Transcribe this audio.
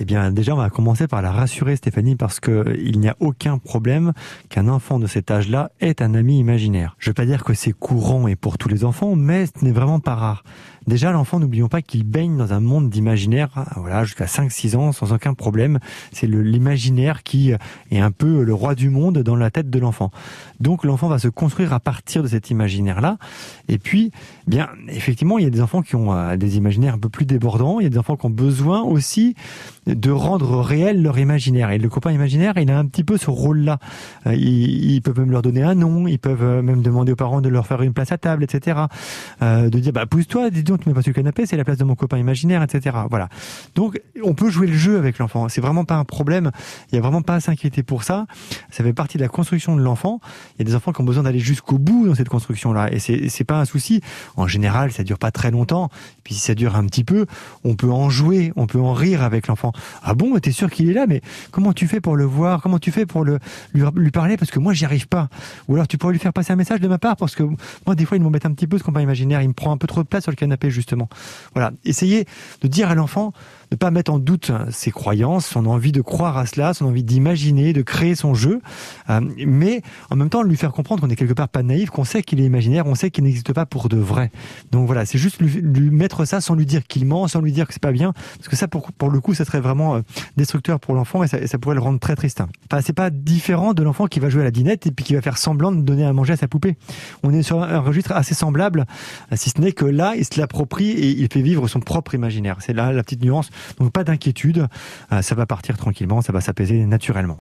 Eh bien, déjà, on va commencer par la rassurer, Stéphanie, parce que il n'y a aucun problème qu'un enfant de cet âge-là ait un ami imaginaire. Je ne veux pas dire que c'est courant et pour tous les enfants, mais ce n'est vraiment pas rare. Déjà, l'enfant, n'oublions pas qu'il baigne dans un monde d'imaginaire, hein, voilà, jusqu'à 5-6 ans, sans aucun problème. C'est l'imaginaire qui est un peu le roi du monde dans la tête de l'enfant. Donc, l'enfant va se construire à partir de cet imaginaire-là. Et puis, bien, effectivement, il y a des enfants qui ont euh, des imaginaires un peu plus débordants. Il y a des enfants qui ont besoin aussi de rendre réel leur imaginaire. Et le copain imaginaire, il a un petit peu ce rôle-là. Euh, ils, peuvent même leur donner un nom, ils peuvent euh, même demander aux parents de leur faire une place à table, etc. Euh, de dire, bah pousse-toi, dis donc, tu mets pas sur le canapé, c'est la place de mon copain imaginaire, etc. Voilà. Donc, on peut jouer le jeu avec l'enfant. C'est vraiment pas un problème. Il y a vraiment pas à s'inquiéter pour ça. Ça fait partie de la construction de l'enfant. Il y a des enfants qui ont besoin d'aller jusqu'au bout dans cette construction-là, et c'est pas un souci. En général, ça dure pas très longtemps. Puis si ça dure un petit peu, on peut en jouer, on peut en rire avec l'enfant. Ah bon, t'es sûr qu'il est là Mais comment tu fais pour le voir? Comment tu fais pour le lui, parler? Parce que moi, j'y arrive pas. Ou alors, tu pourrais lui faire passer un message de ma part parce que moi, des fois, il m'embête un petit peu ce combat imaginaire. Il me prend un peu trop de place sur le canapé, justement. Voilà. Essayez de dire à l'enfant ne pas mettre en doute ses croyances, son envie de croire à cela, son envie d'imaginer, de créer son jeu, euh, mais en même temps lui faire comprendre qu'on est quelque part pas naïf, qu'on sait qu'il est imaginaire, on sait qu'il n'existe pas pour de vrai. Donc voilà, c'est juste lui, mettre ça sans lui dire qu'il ment, sans lui dire que c'est pas bien, parce que ça pour, le coup, ça serait vraiment euh, destructeur pour l'enfant et ça, pourrait le rendre très triste. Enfin, c'est pas différent de l'enfant qui va jouer à la dinette et puis qui va faire semblant de donner à manger à sa poupée. On est sur un registre assez semblable, si ce n'est que là, il se l'approprie et il fait vivre son propre imaginaire. C'est là la petite nuance donc pas d'inquiétude, euh, ça va partir tranquillement, ça va s'apaiser naturellement.